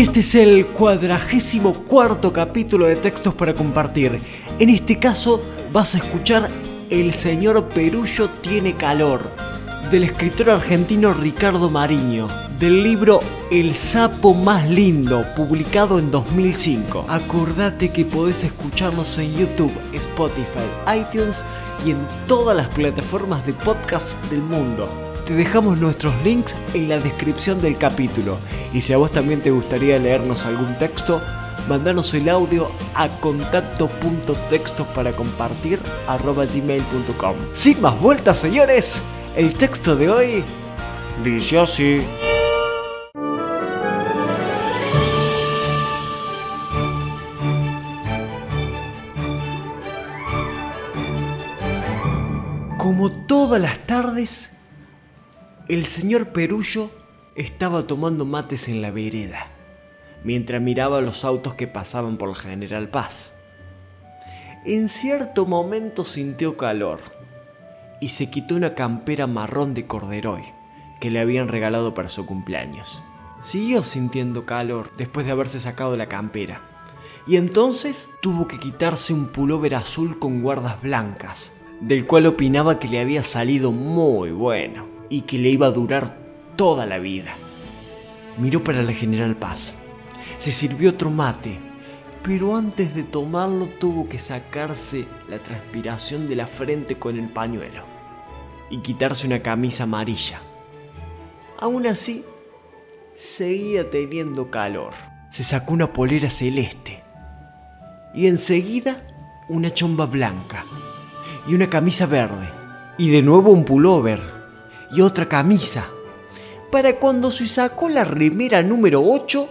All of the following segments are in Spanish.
Este es el cuadragésimo cuarto capítulo de Textos para Compartir. En este caso vas a escuchar El señor Perullo tiene calor, del escritor argentino Ricardo Mariño, del libro El sapo más lindo, publicado en 2005. Acordate que podés escucharnos en YouTube, Spotify, iTunes y en todas las plataformas de podcast del mundo. Te dejamos nuestros links en la descripción del capítulo. Y si a vos también te gustaría leernos algún texto, mandanos el audio a contacto.textos para compartir gmail.com. Sin más vueltas, señores, el texto de hoy dice así. Como todas las tardes, el señor Perullo estaba tomando mates en la vereda, mientras miraba los autos que pasaban por la General Paz. En cierto momento sintió calor y se quitó una campera marrón de corderoy que le habían regalado para su cumpleaños. Siguió sintiendo calor después de haberse sacado la campera, y entonces tuvo que quitarse un pullover azul con guardas blancas, del cual opinaba que le había salido muy bueno y que le iba a durar toda la vida. Miró para la General Paz. Se sirvió otro mate, pero antes de tomarlo tuvo que sacarse la transpiración de la frente con el pañuelo y quitarse una camisa amarilla. Aún así, seguía teniendo calor. Se sacó una polera celeste y enseguida una chomba blanca y una camisa verde y de nuevo un pullover y otra camisa. Para cuando se sacó la remera número 8,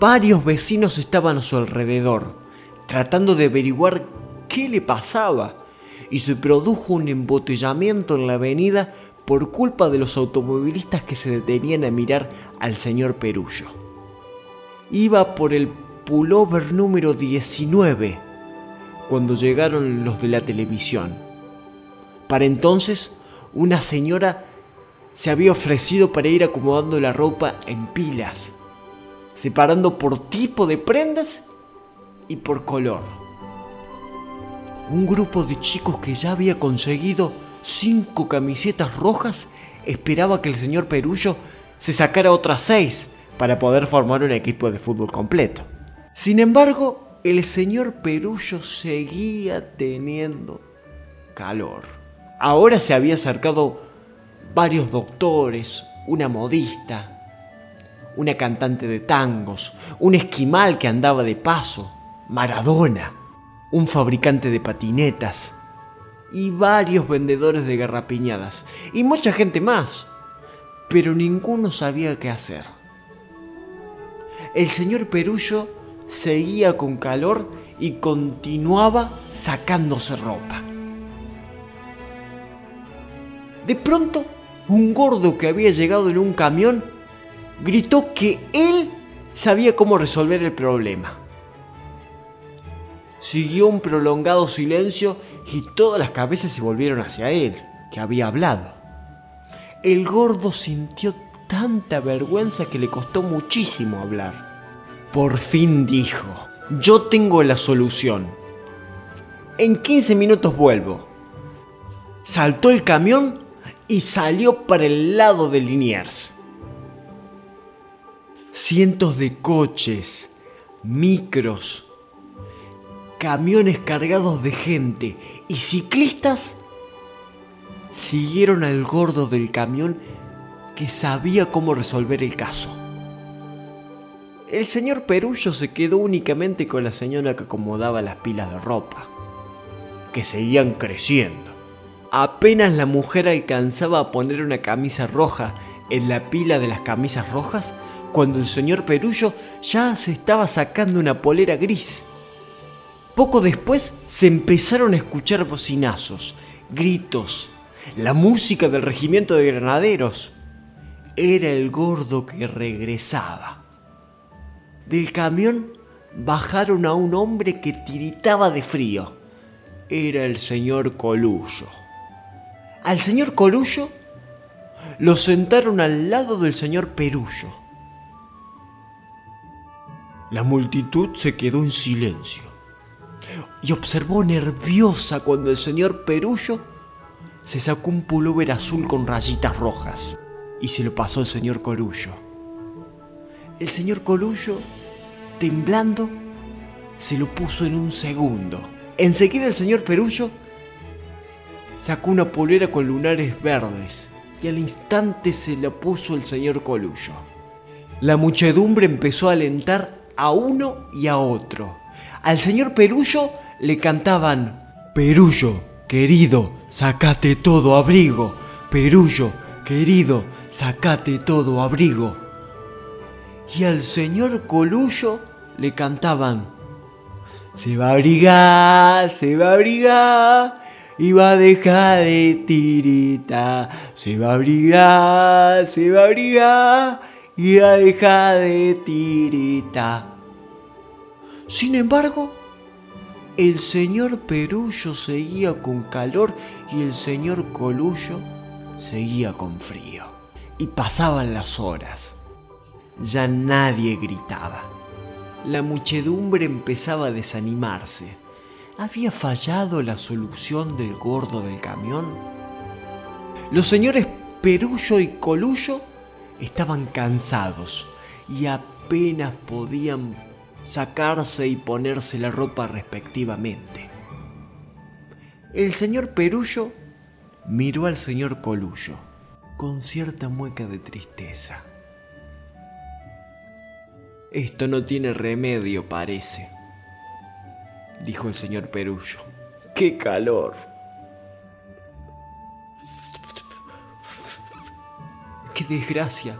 varios vecinos estaban a su alrededor, tratando de averiguar qué le pasaba, y se produjo un embotellamiento en la avenida por culpa de los automovilistas que se detenían a mirar al señor Perullo. Iba por el pullover número 19 cuando llegaron los de la televisión. Para entonces, una señora se había ofrecido para ir acomodando la ropa en pilas, separando por tipo de prendas y por color. Un grupo de chicos que ya había conseguido cinco camisetas rojas esperaba que el señor Perullo se sacara otras seis para poder formar un equipo de fútbol completo. Sin embargo, el señor Perullo seguía teniendo calor. Ahora se había acercado varios doctores, una modista, una cantante de tangos, un esquimal que andaba de paso, Maradona, un fabricante de patinetas y varios vendedores de garrapiñadas y mucha gente más, pero ninguno sabía qué hacer. El señor Perullo seguía con calor y continuaba sacándose ropa. De pronto, un gordo que había llegado en un camión gritó que él sabía cómo resolver el problema. Siguió un prolongado silencio y todas las cabezas se volvieron hacia él, que había hablado. El gordo sintió tanta vergüenza que le costó muchísimo hablar. Por fin dijo, yo tengo la solución. En 15 minutos vuelvo. Saltó el camión y salió para el lado de Liniers. Cientos de coches, micros, camiones cargados de gente y ciclistas siguieron al gordo del camión que sabía cómo resolver el caso. El señor Perullo se quedó únicamente con la señora que acomodaba las pilas de ropa, que seguían creciendo. Apenas la mujer alcanzaba a poner una camisa roja en la pila de las camisas rojas, cuando el señor Perullo ya se estaba sacando una polera gris. Poco después se empezaron a escuchar bocinazos, gritos, la música del regimiento de granaderos. Era el gordo que regresaba. Del camión bajaron a un hombre que tiritaba de frío. Era el señor Colullo. Al señor Colullo lo sentaron al lado del señor Perullo. La multitud se quedó en silencio y observó nerviosa cuando el señor Perullo se sacó un pullover azul con rayitas rojas y se lo pasó al señor Corullo. El señor Corullo, temblando, se lo puso en un segundo. Enseguida el señor Perullo sacó una polera con lunares verdes y al instante se la puso el señor Colullo. La muchedumbre empezó a alentar a uno y a otro. Al señor Perullo le cantaban, Perullo, querido, sacate todo abrigo. Perullo, querido, sacate todo abrigo. Y al señor Colullo le cantaban, se va a abrigar, se va a abrigar, y va a dejar de tirita. Se va a abrigar, se va a abrigar, y va a dejar de tirita. Sin embargo, el señor Perullo seguía con calor y el señor Colullo seguía con frío. Y pasaban las horas. Ya nadie gritaba. La muchedumbre empezaba a desanimarse. ¿Había fallado la solución del gordo del camión? Los señores Perullo y Colullo estaban cansados y apenas podían sacarse y ponerse la ropa respectivamente. El señor Perullo miró al señor Colullo con cierta mueca de tristeza. Esto no tiene remedio, parece, dijo el señor Perullo. ¡Qué calor! ¡Qué desgracia!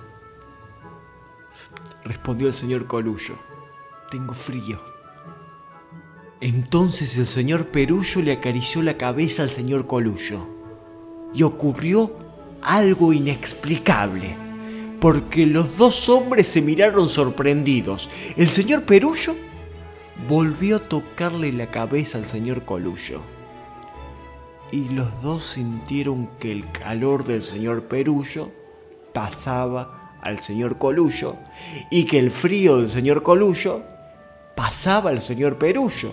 respondió el señor Colullo. Tengo frío. Entonces el señor Perullo le acarició la cabeza al señor Colullo. Y ocurrió algo inexplicable porque los dos hombres se miraron sorprendidos. El señor Perullo volvió a tocarle la cabeza al señor Colullo. Y los dos sintieron que el calor del señor Perullo pasaba al señor Colullo y que el frío del señor Colullo pasaba al señor Perullo.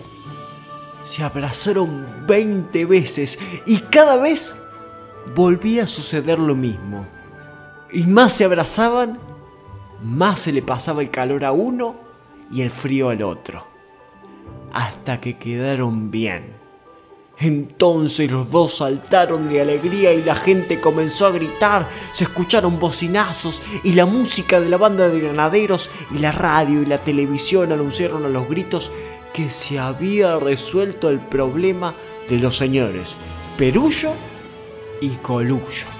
Se abrazaron 20 veces y cada vez volvía a suceder lo mismo. Y más se abrazaban, más se le pasaba el calor a uno y el frío al otro. Hasta que quedaron bien. Entonces los dos saltaron de alegría y la gente comenzó a gritar, se escucharon bocinazos y la música de la banda de granaderos y la radio y la televisión anunciaron a los gritos que se había resuelto el problema de los señores Perullo y Colullo.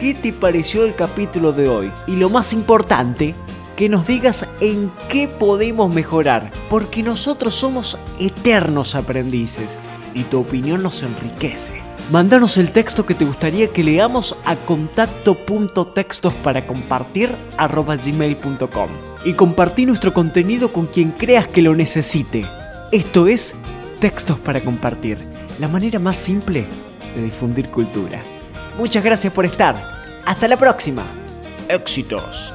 qué te pareció el capítulo de hoy. Y lo más importante, que nos digas en qué podemos mejorar, porque nosotros somos eternos aprendices y tu opinión nos enriquece. Mándanos el texto que te gustaría que leamos a contacto.textos para compartir gmail.com y compartí nuestro contenido con quien creas que lo necesite. Esto es Textos para Compartir, la manera más simple de difundir cultura. Muchas gracias por estar. Hasta la próxima. Éxitos.